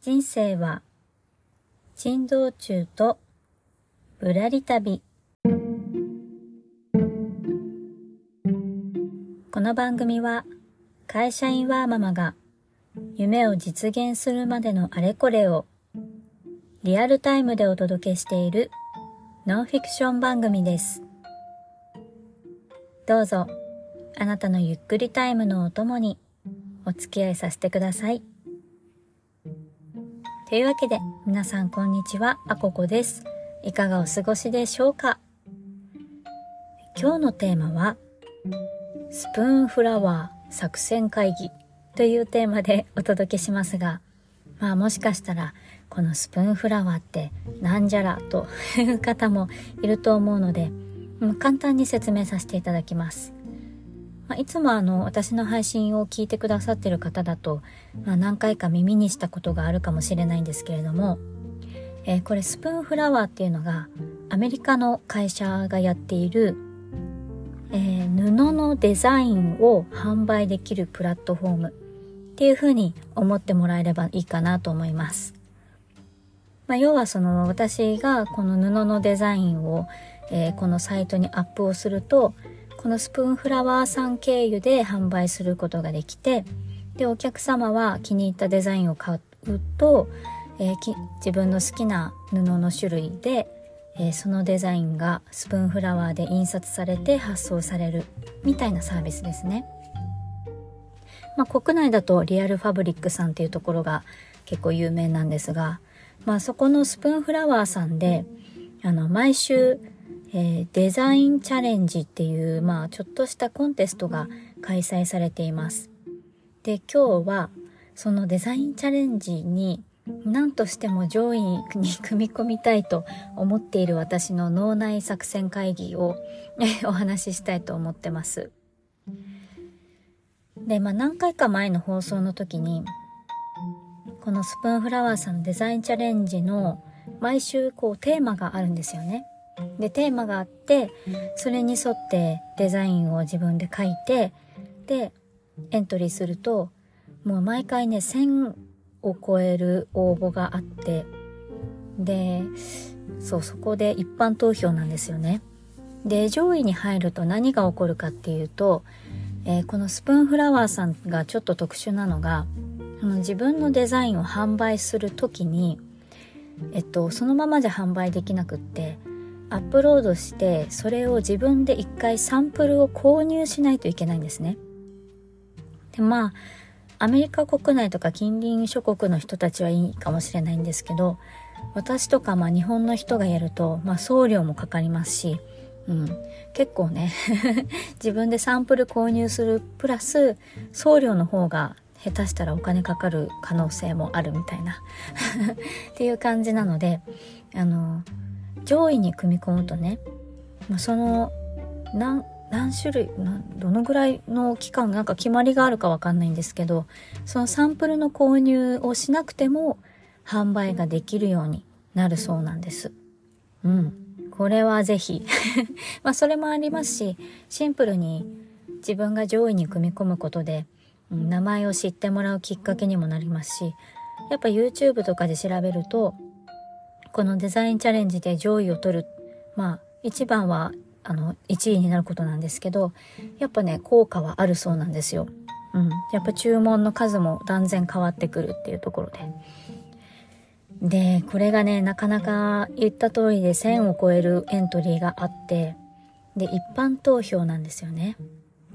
人生は珍道中とぶらり旅この番組は会社員ワーママが夢を実現するまでのあれこれをリアルタイムでお届けしているノンフィクション番組ですどうぞあなたのゆっくりタイムのお供にお付き合いさせてください。というわけで、皆さんこんにちは、あここです。いかがお過ごしでしょうか？今日のテーマは、スプーンフラワー作戦会議というテーマでお届けしますが、まあもしかしたら、このスプーンフラワーってなんじゃらという方もいると思うので、簡単に説明させていただきます。まあ、いつもあの私の配信を聞いてくださってる方だと、まあ、何回か耳にしたことがあるかもしれないんですけれども、えー、これスプーンフラワーっていうのがアメリカの会社がやっている、えー、布のデザインを販売できるプラットフォームっていうふうに思ってもらえればいいかなと思います。まあ、要はその私がこの布のデザインを、えー、このサイトにアップをするとこのスプーンフラワーさん経由で販売することができてでお客様は気に入ったデザインを買うと、えー、自分の好きな布の種類で、えー、そのデザインがスプーンフラワーで印刷されて発送されるみたいなサービスですね。まあ、国内だとリアルファブリックさんっていうところが結構有名なんですが、まあ、そこのスプーンフラワーさんであの毎週えー、デザインチャレンジっていう、まあ、ちょっとしたコンテストが開催されています。で、今日は、そのデザインチャレンジに何としても上位に組み込みたいと思っている私の脳内作戦会議を お話ししたいと思ってます。で、まあ何回か前の放送の時に、このスプーンフラワーさんのデザインチャレンジの毎週こうテーマがあるんですよね。でテーマがあってそれに沿ってデザインを自分で書いてでエントリーするともう毎回ね1000を超える応募があってでそうそこで一般投票なんですよね。で上位に入ると何が起こるかっていうと、えー、このスプーンフラワーさんがちょっと特殊なのがあの自分のデザインを販売する時にえっとそのままじゃ販売できなくってアップロードしてそれを自分で一回サンプルを購入しないといけないんですね。でまあアメリカ国内とか近隣諸国の人たちはいいかもしれないんですけど私とかまあ日本の人がやると、まあ、送料もかかりますし、うん、結構ね 自分でサンプル購入するプラス送料の方が下手したらお金かかる可能性もあるみたいな っていう感じなのであの上位に組み込むとね、まあ、その何何種類どのぐらいの期間なんか決まりがあるかわかんないんですけどそのサンプルの購入をしなくても販売ができるようになるそうなんです。うん。これはぜひ まあそれもありますしシンプルに自分が上位に組み込むことで名前を知ってもらうきっかけにもなりますしやっぱ YouTube とかで調べるとこのデザインチャレンジで上位を取るまあ一番はあの1位になることなんですけどやっぱね効果はあるそうなんですよ。うん、やっぱ注文の数も断然変わってくるっていうところで。で、これがね、なかなか言った通りで1000を超えるエントリーがあって、で、一般投票なんですよね。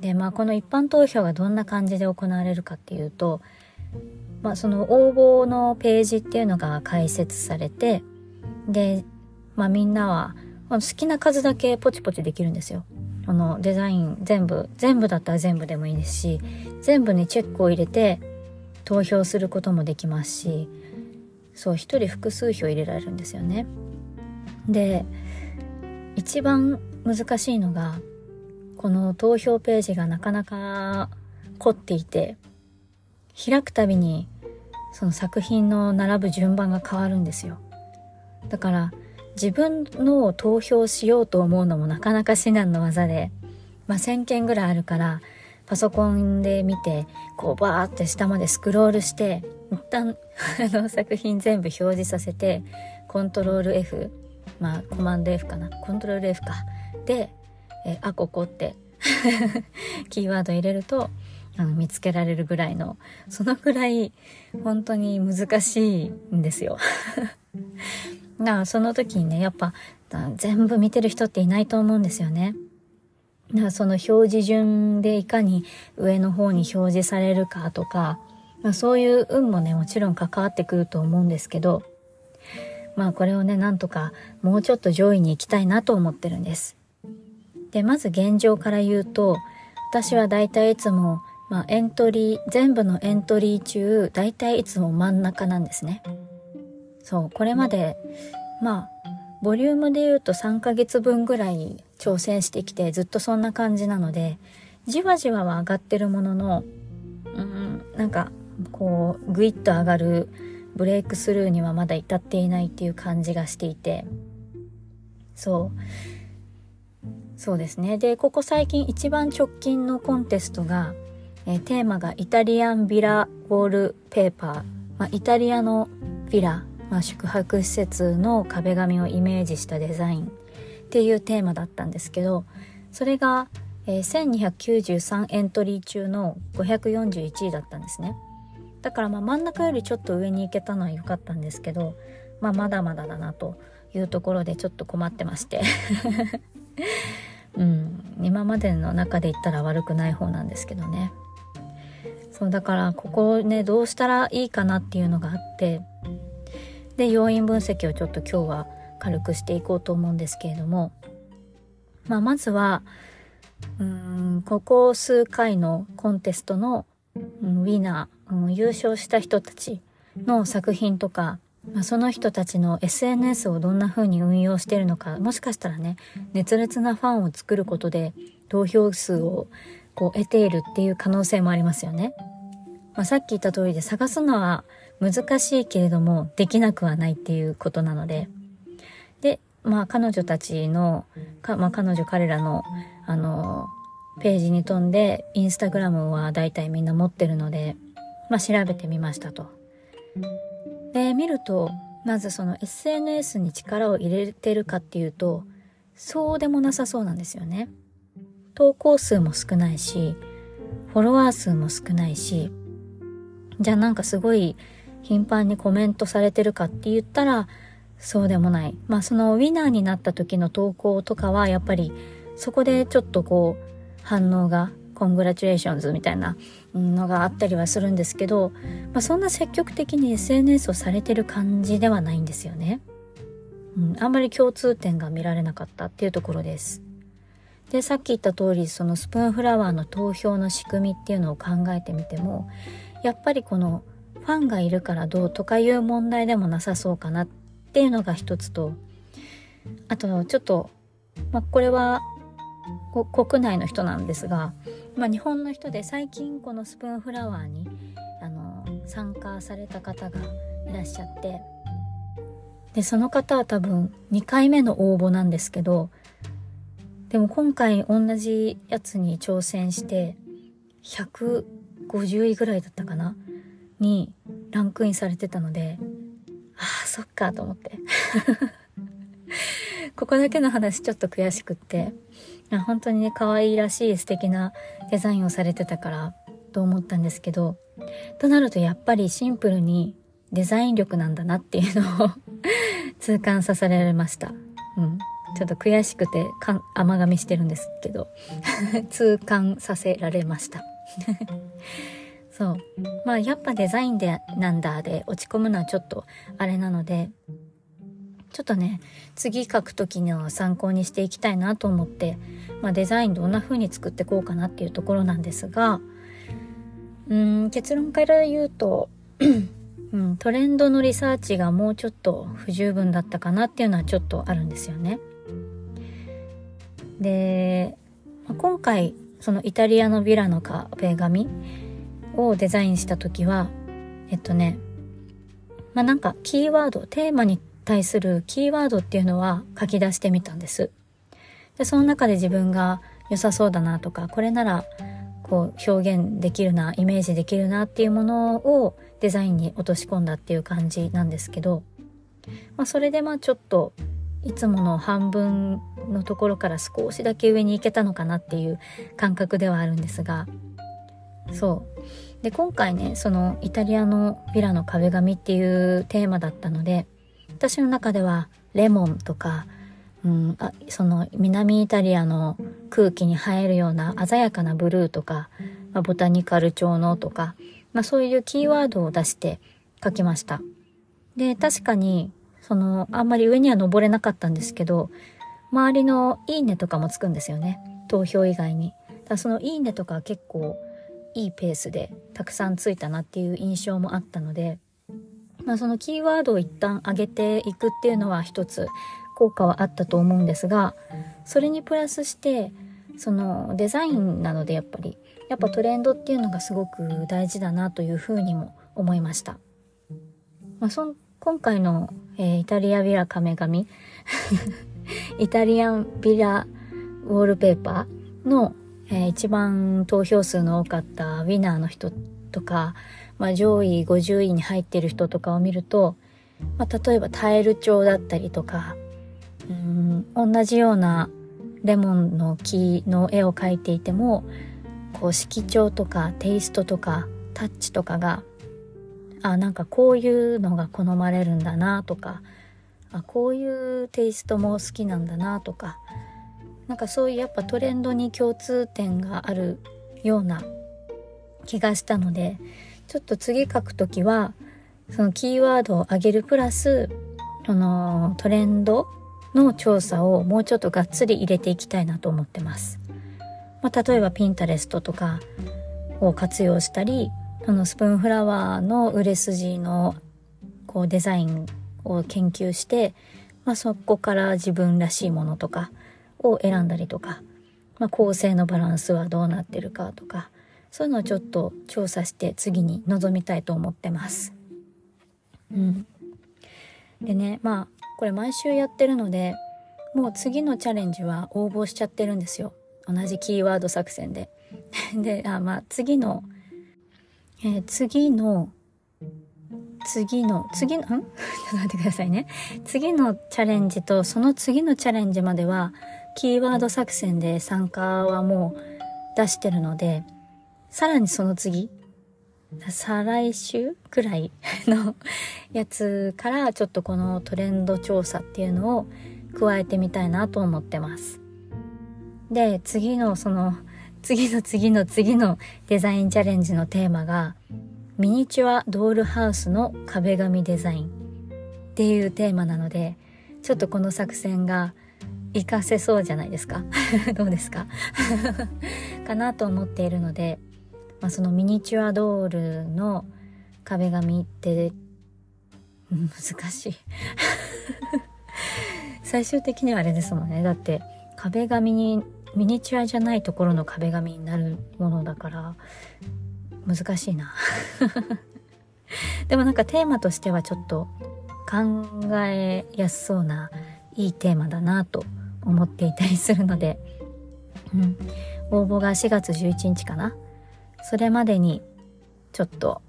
で、まあこの一般投票がどんな感じで行われるかっていうと、まあその応募のページっていうのが開設されて、で、まあみんなは好きな数だけポチポチできるんですよ。あのデザイン全部、全部だったら全部でもいいですし、全部にチェックを入れて投票することもできますし、そう、一人複数票入れられるんですよね。で、一番難しいのが、この投票ページがなかなか凝っていて、開くたびにその作品の並ぶ順番が変わるんですよ。だから自分のを投票しようと思うのもなかなか至難の技で、まあ、1,000件ぐらいあるからパソコンで見てこうバーって下までスクロールして一旦 あの作品全部表示させてコントロール F まあコマンド F かな。コントロール F か。で「えあここ」って キーワード入れるとあの見つけられるぐらいのそのぐらい本当に難しいんですよ。だからその時にねやっぱ全部見てる人っていないと思うんですよね。だからその表示順でいかに上の方に表示されるかとか、まあ、そういう運もねもちろん関わってくると思うんですけどまあこれをねなんとかもうちょっと上位に行きたいなと思ってるんです。でまず現状から言うと私はだいたいいつもまあ、エントリー全部のエントリー中大体いつも真ん中なんですね。そうこれまでまあボリュームで言うと3ヶ月分ぐらい挑戦してきてずっとそんな感じなのでじわじわは上がってるもののうんなんかこうグイッと上がるブレイクスルーにはまだ至っていないっていう感じがしていて。そう。そうですね。でここ最近一番直近のコンテストがえ、テーマがイタリアンビラウォールペーパー、まあ、イタリアのヴィラ、まあ、宿泊施設の壁紙をイメージしたデザインっていうテーマだったんですけどそれが、え、1293エントリー中の541位だったんですね。だからま真ん中よりちょっと上に行けたのは良かったんですけど、まあ、まだまだだなというところでちょっと困ってまして。うん。今までの中で言ったら悪くない方なんですけどね。そうだからここをねどうしたらいいかなっていうのがあってで要因分析をちょっと今日は軽くしていこうと思うんですけれども、まあ、まずはうんここ数回のコンテストの、ウィナー、うん、優勝した人たちの作品とか、まあ、その人たちの SNS をどんな風に運用してるのかもしかしたらね熱烈なファンを作ることで投票数をこう得ているっていう可能性もありますよね。まあ、さっき言った通りで探すのは難しいけれどもできなくはないっていうことなのででまあ彼女たちのか、まあ、彼女彼らのあのページに飛んでインスタグラムは大体みんな持ってるので、まあ、調べてみましたと。で見るとまずその SNS に力を入れてるかっていうとそうでもなさそうなんですよね。投稿数も少ないしフォロワー数も少ないしじゃあなんかすごい頻繁にコメントされてるかって言ったらそうでもない。まあそのウィナーになった時の投稿とかはやっぱりそこでちょっとこう反応がコングラチュレーションズみたいなのがあったりはするんですけど、まあ、そんな積極的に SNS をされてる感じではないんですよね。うん、あんまり共通点が見られなかったっていうところです。でさっき言った通りそのスプーンフラワーの投票の仕組みっていうのを考えてみてもやっぱりこのファンがいるからどうとかいう問題でもなさそうかなっていうのが一つとあとちょっと、まあ、これは国内の人なんですが、まあ、日本の人で最近このスプーンフラワーにあの参加された方がいらっしゃってでその方は多分2回目の応募なんですけどでも今回同じやつに挑戦して150位ぐらいだったかなにランクインされてたのでああそっかと思って ここだけの話ちょっと悔しくって本当にね可愛いらしい素敵なデザインをされてたからと思ったんですけどとなるとやっぱりシンプルにデザイン力なんだなっていうのを 痛感させられました。うん。ちょっと悔しくて甘噛みしてるんですけど 痛感させられましたそうまあやっぱデザインでなんだで落ち込むのはちょっとあれなのでちょっとね次書く時の参考にしていきたいなと思って、まあ、デザインどんな風に作ってこうかなっていうところなんですがうん結論から言うとうん、トレンドのリサーチがもうちょっと不十分だったかなっていうのはちょっとあるんですよね。で、まあ今回そのイタリアのヴィラの壁紙をデザインした時はえっとねまあなんかキーワードテーマに対するキーワードっていうのは書き出してみたんです。でその中で自分が良さそうだなとかこれならこう表現できるなイメージできるなっていうものをデザインに落とし込んだっていう感じなんですけど、まあ、それでまあちょっといつもの半分のところから少しだけ上に行けたのかなっていう感覚ではあるんですがそうで今回ねそのイタリアのヴィラの壁紙っていうテーマだったので私の中ではレモンとか、うん、あその南イタリアの空気に映えるような鮮やかなブルーとか、まあ、ボタニカル調のとか、まあ、そういうキーワードを出して書きました。で確かにそのあんまり上には登れなかったんですけど周りの「いいね」とかもつくんですよね投票以外に。だその「いいね」とか結構いいペースでたくさんついたなっていう印象もあったので、まあ、そのキーワードを一旦上げていくっていうのは一つ効果はあったと思うんですがそれにプラスしてそのデザインなのでやっぱりやっぱトレンドっていうのがすごく大事だなというふうにも思いました。まあ、そ今回の、えー、イタリアビラ亀紙 イタリアンビラウォールペーパーの、えー、一番投票数の多かったウィナーの人とか、まあ、上位50位に入ってる人とかを見ると、まあ、例えばタイル帳だったりとかうん同じようなレモンの木の絵を描いていてもこう色調とかテイストとかタッチとかがあなんかこういうのが好まれるんだなとかあこういうテイストも好きなんだなとかなんかそういうやっぱトレンドに共通点があるような気がしたのでちょっと次書くときはそのキーワードを上げるプラスそのトレンドの調査をもうちょっとがっつり入れていきたいなと思ってます。まあ、例えばピンタレストとかを活用したりあのスプーンフラワーの売れ筋のこうデザインを研究して、まあ、そこから自分らしいものとかを選んだりとか、まあ、構成のバランスはどうなってるかとかそういうのをちょっと調査して次に臨みたいと思ってます。うん、でねまあこれ毎週やってるのでもう次のチャレンジは応募しちゃってるんですよ同じキーワード作戦で。であまあ次のえー、次の、次の、次の、ん？ちょっと待ってくださいね。次のチャレンジとその次のチャレンジまでは、キーワード作戦で参加はもう出してるので、さらにその次、再来週くらいのやつからちょっとこのトレンド調査っていうのを加えてみたいなと思ってます。で、次のその次の次の次のデザインチャレンジのテーマがミニチュアドールハウスの壁紙デザインっていうテーマなのでちょっとこの作戦が活かせそうじゃないですか？どうですか？かなと思っているので、まあ、そのミニチュアドールの壁紙って難しい。最終的にはあれですもんね。だって壁紙にミニチュアじゃないところの壁紙になるものだから難しいな。でもなんかテーマとしてはちょっと考えやすそうないいテーマだなと思っていたりするので、うん、応募が4月11日かな。それまでにちょっと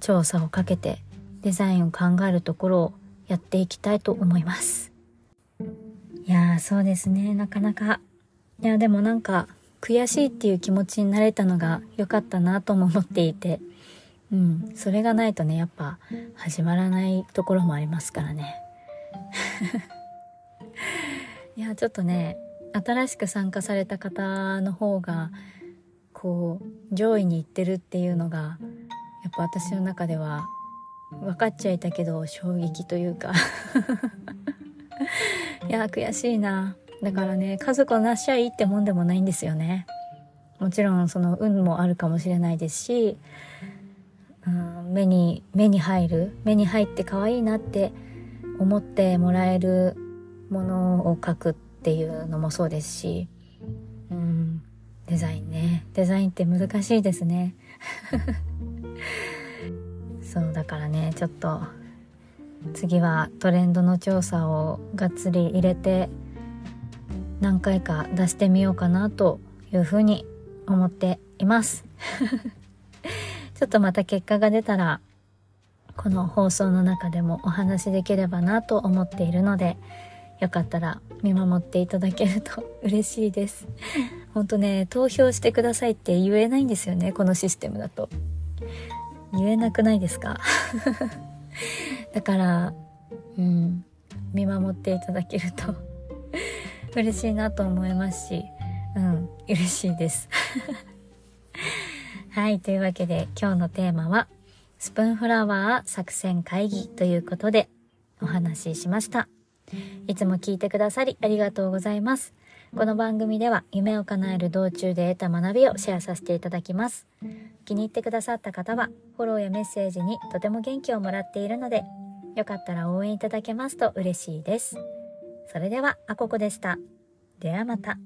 調査をかけてデザインを考えるところをやっていきたいと思います。いやーそうですね。なかなか。いやでもなんか悔しいっていう気持ちになれたのが良かったなとも思っていて。うん。それがないとねやっぱ始まらないところもありますからね。いやちょっとね新しく参加された方の方がこう上位に行ってるっていうのがやっぱ私の中では分かっちゃいたけど衝撃というか。いや悔しいな。だからね家族をなしゃいいってもんでもないんですよね。もちろんその運もあるかもしれないですし、うん、目に目に入る目に入って可愛いなって思ってもらえるものを描くっていうのもそうですし、うん、デザインね。デザインって難しいですね。そうだからねちょっと次はトレンドの調査をがっつり入れて何回か出してみようかなというふうに思っています。ちょっとまた結果が出たらこの放送の中でもお話しできればなと思っているのでよかったら見守っていただけると 嬉しいです。ほんとね投票してくださいって言えないんですよねこのシステムだと。言えなくないですか？だからうん見守っていただけると 嬉しいなと思いますしうん嬉しいです。はいというわけで今日のテーマはスプーンフラワー作戦会議ということでお話ししました。いつも聞いてくださりありがとうございます。この番組では夢を叶える道中で得た学びをシェアさせていただきます。気に入ってくださった方はフォローやメッセージにとても元気をもらっているのでよかったら応援いただけますと嬉しいです。それではあここでした。ではまた。